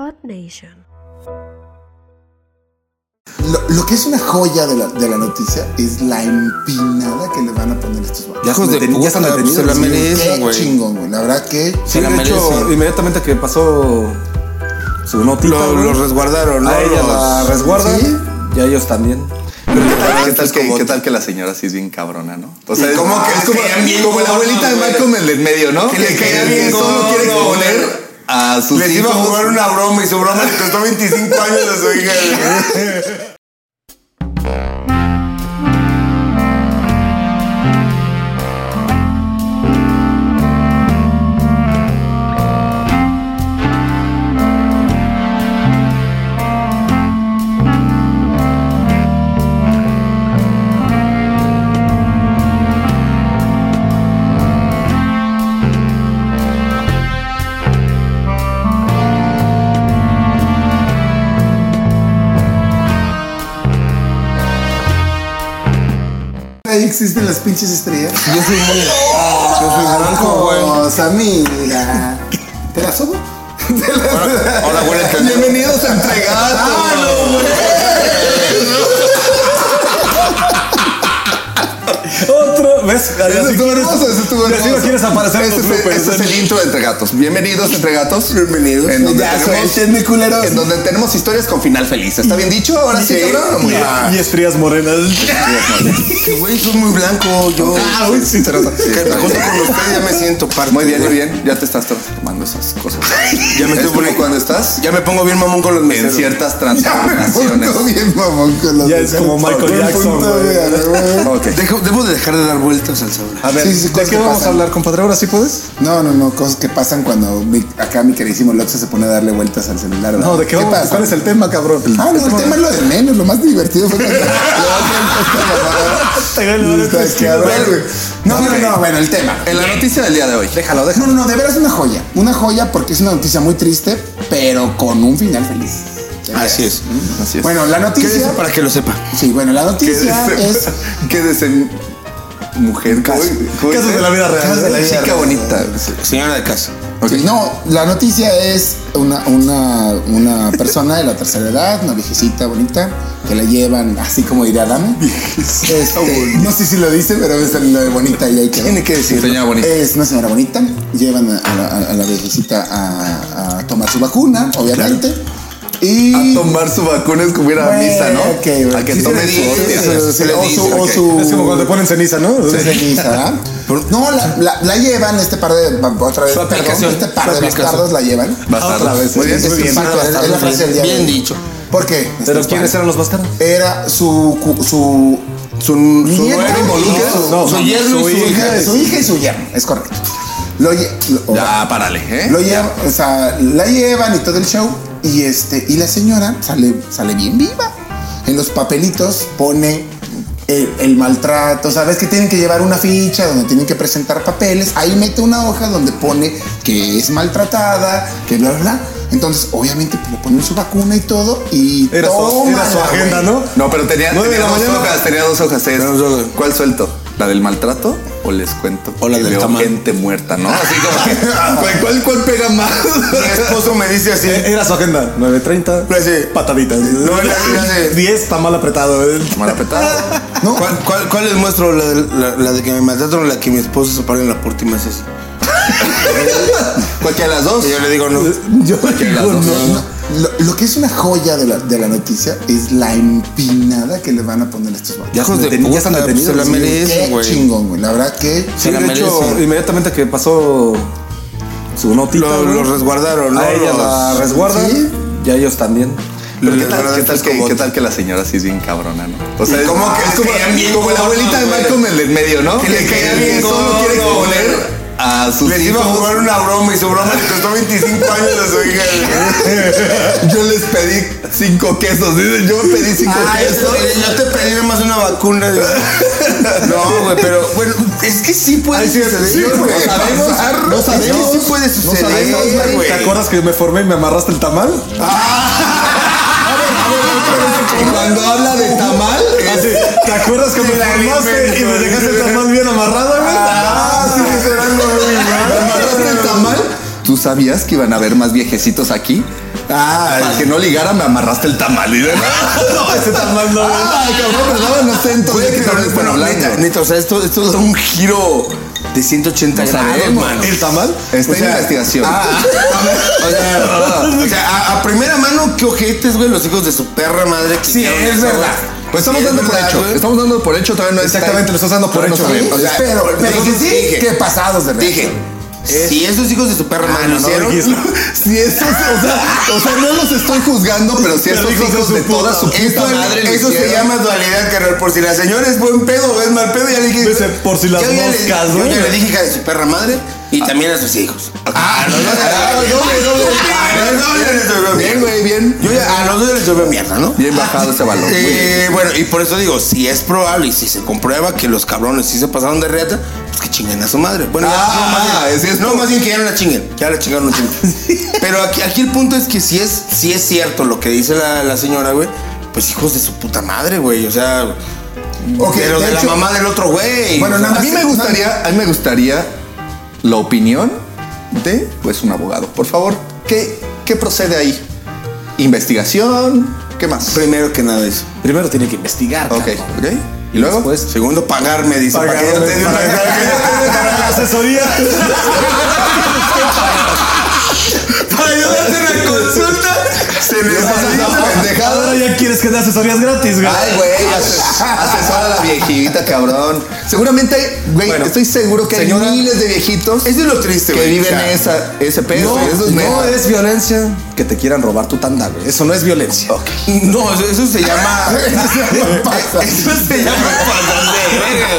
Odd Nation. Lo, lo que es una joya de la, de la noticia es la empinada que le van a poner estos vatos. Hijos de puta, están detenidos, se la sí, merecen, Qué güey. chingón, güey. La verdad que. Se la de hecho, merecen. inmediatamente que pasó su notita, Lo, resguardaron, ¿no? a ella la Los- resguardan Sí. y a ellos también. Pero ¿qué tal, qué tal es que, qué tal que la señora sí es bien cabrona, no? O sea, como como, que es como, la abuelita de Malcolm el del medio, ¿no? Que le caía bien solo quiere güey. Exponer a sus Les hijos. iba a jugar una broma y su broma le costó 25 años a su hija. Ahí existen las pinches estrellas. Yo soy muy. Yo soy blanco, güey. Vamos, amiga. ¿Te la subo? Ahora cañón. Bienvenidos a Entregados. ¿Ves? Eso estuvo quieres- hermoso, eso estuvo y no hermoso. quieres aparecer en Ese los es, el- intro de Entre Gatos. Bienvenidos Entre Gatos. Bienvenidos. En donde, Ya tenemos, culeros. en donde tenemos historias con final feliz. ¿Está bien dicho? Ahora sí, cabrón. Muy bien. Y estrías morenas. Que güey, soy muy blanco. Yo. Ah, uy, sí, junto con usted ya me siento parte. Muy bien, muy güey. bien. Ya te estás transformando esas cosas. Ya me es estoy poniendo cuando estás Ya me pongo bien mamón con los en meseros. ciertas Ya me transformaciones. pongo bien mamón con los Ya es como Michael Jackson, güey. güey. Debo de dejar de dar vueltas A ver, Sí, sí, ¿de qué vamos pasan. a hablar, compadre? ¿Ahora sí puedes? No, no, no, cosas que pasan cuando mi- acá mi queridísimo Loxa se pone a darle vueltas al celular. No, ¿de qué, vamos? pasa? ¿Cuál es el tema, cabrón? Ah, no, el tema es lo de menos, lo más divertido fue cuando. No, no, no, bueno, el tema. En la noticia del día de hoy. Déjalo, No, déjalo. no, no, de veras una joya. Una joya porque es una noticia muy triste, pero con un final feliz. Así es. Así es. Bueno, la Quédese noticia. para que lo sepa. Sí, bueno, la noticia Quédese, es. quédese mujer. ¿cómo- cómo Casos de la vida real. Casos de la vida Chica real. bonita. Señora de casa. Sí, no, la noticia es una, una, una persona de la tercera edad, una viejecita bonita, que la llevan, así como diría Dame. Este, no sé si lo dice, pero es lo de bonita y ahí quedó. Tiene que decir. Señora bonita. Es una señora bonita, llevan a, a la, a la viejecita a, a tomar su vacuna, obviamente. Y A tomar su vacuna es como ir a misa, ¿no? ok, bueno. a que Sí, tome sí, su hostia. sí, o dice, su- o ok. su- Es como cuando te ponen ceniza, ¿no? ceniza, ¿verdad? No, la, la, la llevan este par de otra vez, perdón, este par de bastardos la llevan. Bastardos. Otra vez, Muy bien, es- la frase del día dicho. ¿Por qué? Pero Este, ¿quiénes eran los bastardos? Era su su Su, su yerno su y su hija su hija y su yerno, es correcto. Lo, lle- lo- Ya, párale, ¿eh? lo llevan, o sea, la llevan y todo el show y este y la señora sale sale bien viva. En los papelitos pone el, el maltrato, sabes que tienen que llevar una ficha donde tienen que presentar papeles, ahí mete una hoja donde pone que es maltratada, que bla bla bla. Entonces, obviamente le ponen su vacuna y todo y Era su, era su tómala, agenda. ¿no? No, pero tenía, tenía dos hojas, tenía dos hojas. es- Tenía dos hojas. ¿Cuál suelto? ¿La del maltrato? ¿O les cuento? O la que del veo tamal. gente muerta, ¿no? Así como que, ¿cuál, pega más? Mi esposo me dice así. Eh, Era su agenda. 9.30. Sí. Pataditas. No, la de- 10 está mal apretado. eh. Mal apretado. No, ¿Cuál, cuál, cuál les muestro? ¿La de, la, la de que me maltrataron o la que mi esposo se para en la puerta y me hace así? Cualquiera de las dos. Y yo le digo, no. Yo de digo, las dos. no, no. Lo, lo que es una joya de la, de la noticia es la empinada que le van a poner a estos vatos. Ya, Hijos de deten- ya están puta, detenidos. se la merecen, Qué güey. chingón, güey. La verdad que Sí, Se la de hecho, inmediatamente que pasó su notita, Lo- los resguardaron, ¿no? A ella la resguardan Sí. y a ellos también. Pero ¿qué tal, qué, tal que, como- ¿Qué tal que la señora sí es bien cabrona, no? O sea, ¿Y es cómo como, que es como, caían bien como la abuelita de Malcolm el del medio, ¿no? Que le caía bien que solo quiere güey. A sus Les iba a jugar una broma y su broma le costó 25 años a su hija. Yo les pedí cinco quesos. Dicen, yo pedí cinco Ay, quesos. yo te pedí nada más una vacuna. digo. No, güey, pero bueno, es que sí puede suceder. sí, güey. No sabemos, no sabemos. Es que sí puede No suceder. sabemos, güey. ¿Te acuerdas que me formé y me amarraste el tamal? Y cuando habla de tamal, Ah. ¿Te acuerdas que me formaste y me dejaste el tamal bien amarrado, güey? Ah, sí, algo muy ¿Me mal. amarraste el tamal? ¿tú sabías que iban a haber más viejecitos aquí? Ah, Para que no ligara, me amarraste el tamal. Y- No, ese tamal no. Ah, cabrón, ¿De qué pero, tamal están bueno, neta, neta, o sea, esto, esto da un giro de 180 No grados, sabemos. mano. ¿El tamal? Está O en investigación. ah, O sea, o sea, a, a primera mano, qué ojetes, güey, los hijos de su perra madre. que Sí, es verdad. Güey. Pues estamos Sí, dando por verdad, hecho. güey. Estamos dando por hecho, todavía no está- Exactamente, lo estás dando por hecho, no. O sea, pero, pero que sí, dije, que pasados de Dije, si esos hijos de su perra madre lo no, hicieron. Si esos, o sea, o sea, no los estoy juzgando, pero si esos hijos de hijos de toda su puta Esto- madre eso se llama dualidad, carnal. Por si la señora es buen pedo o es mal pedo, ya le dije. Por si las yo moscas, Yo ¿no? ya le dije hija de su perra madre y también a sus hijos. Ah, no, no, no, Bien, güey, bien. Yo ya a los dos les llovió mierda, ¿no? Bien bajado ese balón. Eh, bueno, y por eso digo, si es probable y si se comprueba que los cabrones sí se pasaron de reata, pues que chinguen a su madre. Bueno, Ah, no, más no, más bien que ya no la chinguen, ya la chingaron un chingo. Pero aquí, aquí el punto es que si es, si es cierto lo que dice la, señora, güey, pues hijos de su puta madre, güey. O sea, Ok, pero de, la mamá del otro güey. Bueno, O sea, A mí me gustaría, a mí me gustaría la opinión de pues un abogado. Por favor, ¿qué, qué procede ahí? ¿Investigación? ¿Qué más? primero que nada eso. Primero tiene que investigar. Ok, cabrón. ok. ¿Y luego? Pues, Segundo, pagarme, dice. Pagarme, para para que- para la asesoría. Para ayudarte en la consulta, se necesita. pendejada? Ahora ya quieres que dé asesorías gratis, güey. Ay, güey, ase- asesora a la viejita, cabrón. Seguramente, güey, Bueno, estoy seguro que señora- hay miles de viejitos Eso es lo triste, que güey. viven O sea, esa, ese pedo. No, eso es no neta. es violencia que te quieran robar tu tanda, güey. Eso no es violencia. No, eso, eso se llama. eso se llama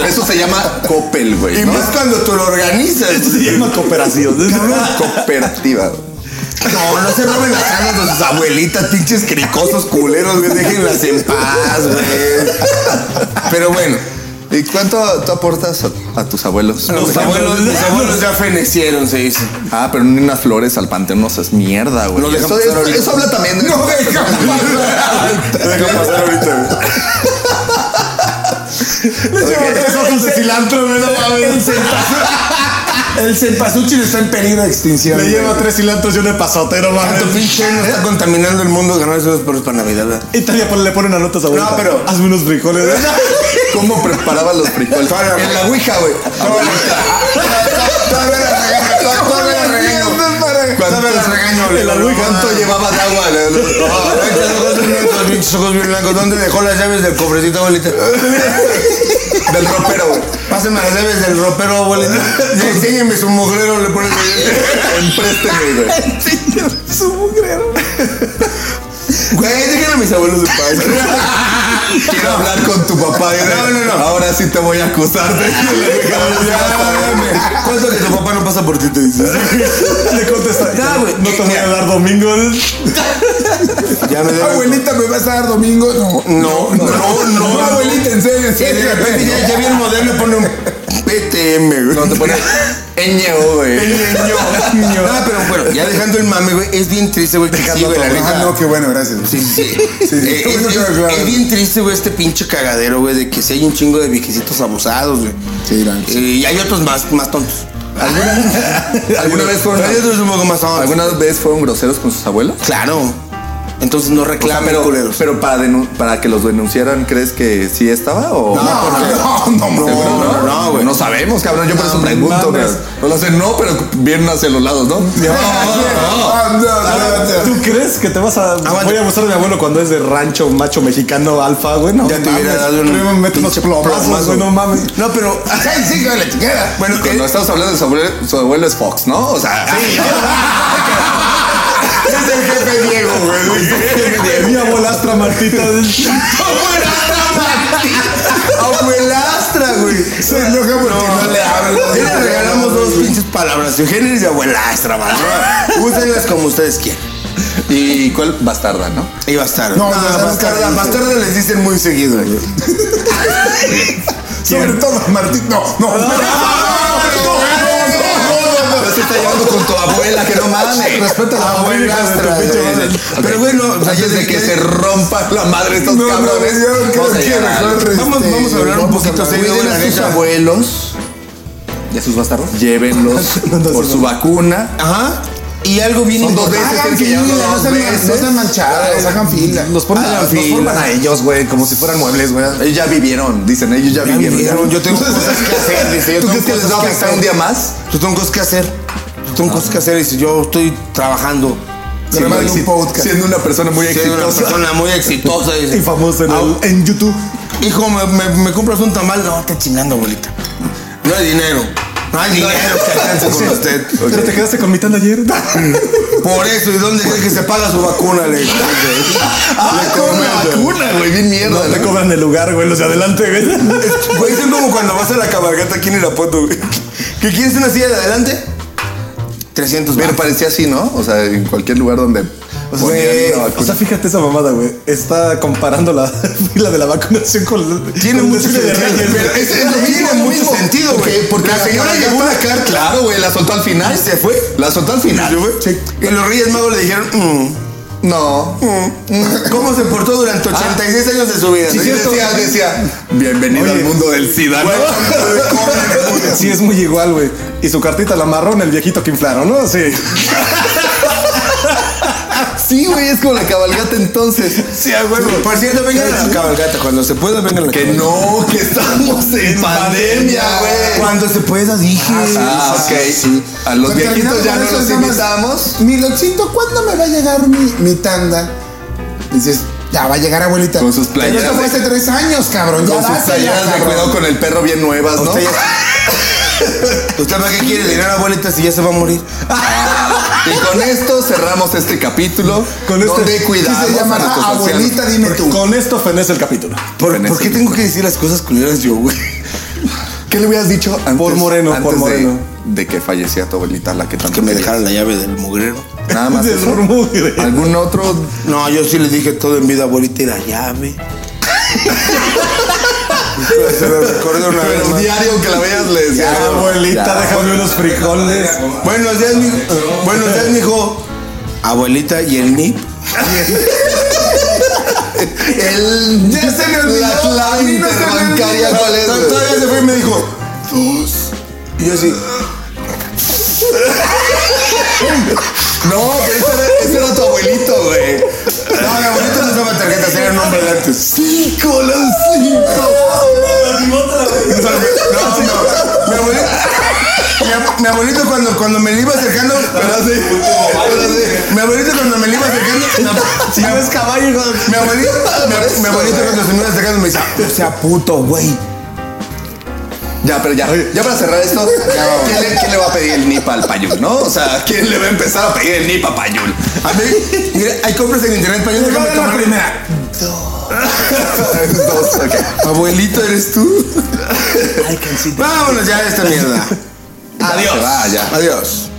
güey. Eso se llama Coppel, güey. Y ¿no? más cuando tú lo organizas. Eso se llama cooperación. Cooperativa. güey. No, no se roben las canas de sus abuelitas, pinches cricosos culeros, güey. Déjenlas en paz, güey. Pero bueno, ¿Y cuánto tú aportas a, a tus abuelos? los abuelos, los abuelos ya fenecieron, se dice. Ah, pero ni unas flores al panteón no es mierda, güey. No eso, eso- eso habla también de. No deja pasar. Deja pasar ahorita, güey. Tres hojas de cilantro, güey. no mames. El cempasúchil está en peligro de extinción. Le lleva tres cilantros y un epazote, no pinche está contaminando el mundo ganarse unos perros para Navidad, ¿verdad? Y todavía le ponen a notas a. No, pero- Hazme unos frijoles. güey. ¿Cómo preparaba los frijoles? En la ouija, güey. Todavía la regaño, todavía la regaño. Todavía la regaño. En la ouija, ¿cuánto mames. llevaba de agua? Ojos bien blancos. ¿Dónde dejó las llaves del cofrecito, abuelita? Del ropero, güey. Pásame las llaves del ropero, abuelita. Enséñeme su mugrero, le pones. Emprésteme, güey. Su mugrero. Güey, déjenme a mis abuelos en paz. Quiero hablar con tu papá. y No, no, no. Ahora sí te voy a acusar de Ya, ¿Cuánto que tu papá no pasa por ti? Te dices. Le contesta. Ya, güey. No te voy a dar domingo. Ya me. Abuelita, ¿me vas a dar domingo? No. No, no, no. No, abuelita, en serio, ya, ya viene el modelo y pone un PTM, güey. No te pone Ño, güey. No, pero bueno, ya dejando el mame, güey, es bien triste, güey, que sí, güey, la Ah, no, qué bueno, gracias. Sí, sí. Sí, Eh, qué es, bien triste, güey, este pinche cagadero, güey, de que si hay un chingo de viejecitos abusados, güey. Sí, neta. Eh, y hay otros más, más tontos. ¿Alguna vez fueron, Hay otros un poco más tontos. ¿Alguna vez fueron groseros con sus abuelos? Claro. Entonces no O sea, reclamen, pero, culeros. pero para, para que los denunciaran, ¿crees que sí estaba o No, no, no, no, ¿Seguro no, no, güey. No sabemos, cabrón. Yo por eso pregunto. No lo sé, no, pero vienen hacia los lados, ¿no? Ah, no, no, no. ¿Tú crees que te vas a. Aguanta. Voy a abusar de mi abuelo cuando es de rancho macho mexicano alfa, güey? No, Ya te hubiera dado un me meto unos plomazos, plomazo. güey, no mames. No, pero. Sí, con la chingada. Bueno, eh, Cuando estamos hablando de su abuelo, su abuelo es Fox, ¿no? O sea, es el jefe Diego, güey. Mi abuelastra Martita. Abuelastra, güey. Se enoja porque no, le hablo. Ya le regalamos dos pinches palabras, Eugenio y abuelastra, man. ¿no? Úsenlas como ustedes quieran. ¿y cuál? Bastarda, ¿no? Y bastardo. No, No, no, no, bastarda, no, bastarda les dicen muy seguido. güey. Sobre todo Martín. No, no, no. Pero se está llevando con tu abuela, que no mames. Respeta a la güey. Pero bueno, o sea, ya Antes de de que se rompa la madre estos No, no, cabrones. yo vamos a llegar Vamos- este, vamos a hablar un poquito serio, Cuiden la sus abuelos, ¿Y a sus bastardos? llévenlos por su vacuna. Ajá. Y algo bien Son dos veces Hagan el que fila, no sean, no veces. sean manchados, hagan fila. Los ponen, Hagan los fila. forman a ellos, güey, como si fueran muebles, güey. Ellos ya vivieron, dicen, ellos ya, Ya vivieron. vivieron, yo tengo cosas que hacer, dice, yo ¿Tú crees que les va a afectar un día más? Yo tengo cosas que hacer. Tengo cosas que hacer. Dice, yo estoy trabajando. Grabando un podcast. Siendo una persona muy una exitosa. persona muy exitosa. Dice, Y famoso en, el- en YouTube. Hijo, ¿me, me, me compras un tamal? No, está chingando, abuelita. No hay dinero. No hay dinero que alcance con usted. Pero te quedaste con mi tanda ayer. Por eso, ¿y dónde cree que se paga su vacuna? Le Ah, con la vacuna, güey, bien mierda. No te cobran el lugar, güey, los de adelante, güey. Güey, es como cuando vas a la cabalgata aquí en Irapuato, güey. ¿Que quieres una silla de adelante? 300 Pero parecía así, ¿no? O sea, en cualquier lugar donde Güey, una O sea, fíjate esa mamada, güey. Está comparando la fila de la vacunación con Tiene mucho sentido. Es- es lo Tiene mucho sentido, güey. Porque la señora llevó una carta. Claro, güey, la soltó al final. ¿Se fue? La soltó al final. ¿Se fue? Y los Reyes Magos le dijeron, "Mm, No. ¿cómo se portó durante 86 años de su vida? Sí, decía, decía, bienvenido Oye, al mundo del SIDA, ¿no? Sí, es muy igual, güey. Y su cartita la marrón, el viejito que inflaron, ¿no? Sí. Sí, güey, es como la cabalgata entonces. Sí, a huevo. Por cierto, vengan a la cabalgata. Cuando se pueda, vengan a la Que cabalgata. no, que estamos en pandemia, güey. Cuando se pueda, dije. Ah, ok. A los Porque viejitos ya no los invitamos. Mi loxito, ¿cuándo me va a llegar mi, mi tanda? Dices, ya va a llegar abuelita. Con sus Pero playeras esto fue hace tres años, cabrón. Ya Con sus playeras de cuidado con el perro bien nuevas, ¿no? Usted ya- ¿Usted para qué quiere dinero, abuelita, si ya se va a morir? Y con esto cerramos este capítulo. Con este- donde cuidamos se a abuelita, ancianos. dime tú. Con esto fenece el capítulo. ¿Por, En ¿por ese- qué tengo que decir las cosas culeras yo, güey? ¿Qué le hubieras dicho antes, Por Moreno, antes por de- Moreno. De, que fallecía tu abuelita, la que tanto Que me dejaran la llave del mugrero. Nada más Del eso. ¿Algún otro? No, yo sí le dije todo en vida, abuelita, y la llave. Se lo recordé una vez Pero diario que la veas le decía. Ya, abuelita, Ya. déjame unos frijoles. Buenos días, mi, buenos días, mijo. Abuelita y el NIP. El, Ya se me olvidó. La clave interbancaria. ¿cuál es? Todavía se fue y me dijo, dos. Y yo así, No, pero ese era, ese era tu abuelito, güey. no, mi abuelita no usaba tarjetas, era el nombre de antes. Cinco, los cinco. No, no, mi abuelito, mi, mi abuelito cuando, cuando me le iba acercando, Espérate, espérate. mi abuelito cuando me le iba acercando, mi, Si no es caballo, hijo de- mi abuelito, mi, mi abuelito cuando se me iba acercando me decía, o sea, puto, güey. Ya, pero ya, ya para cerrar esto, ¿quién le, quién le va a pedir el NIP al Payul, no? O sea, ¿quién le va a empezar a pedir el NIP a Payul? A mí, mira, hay compras en internet a déjame ver la primera. Dos, ok. Abuelito, ¿eres tú? Vámonos ya de esta mierda. Ya, se va, ya. Adiós.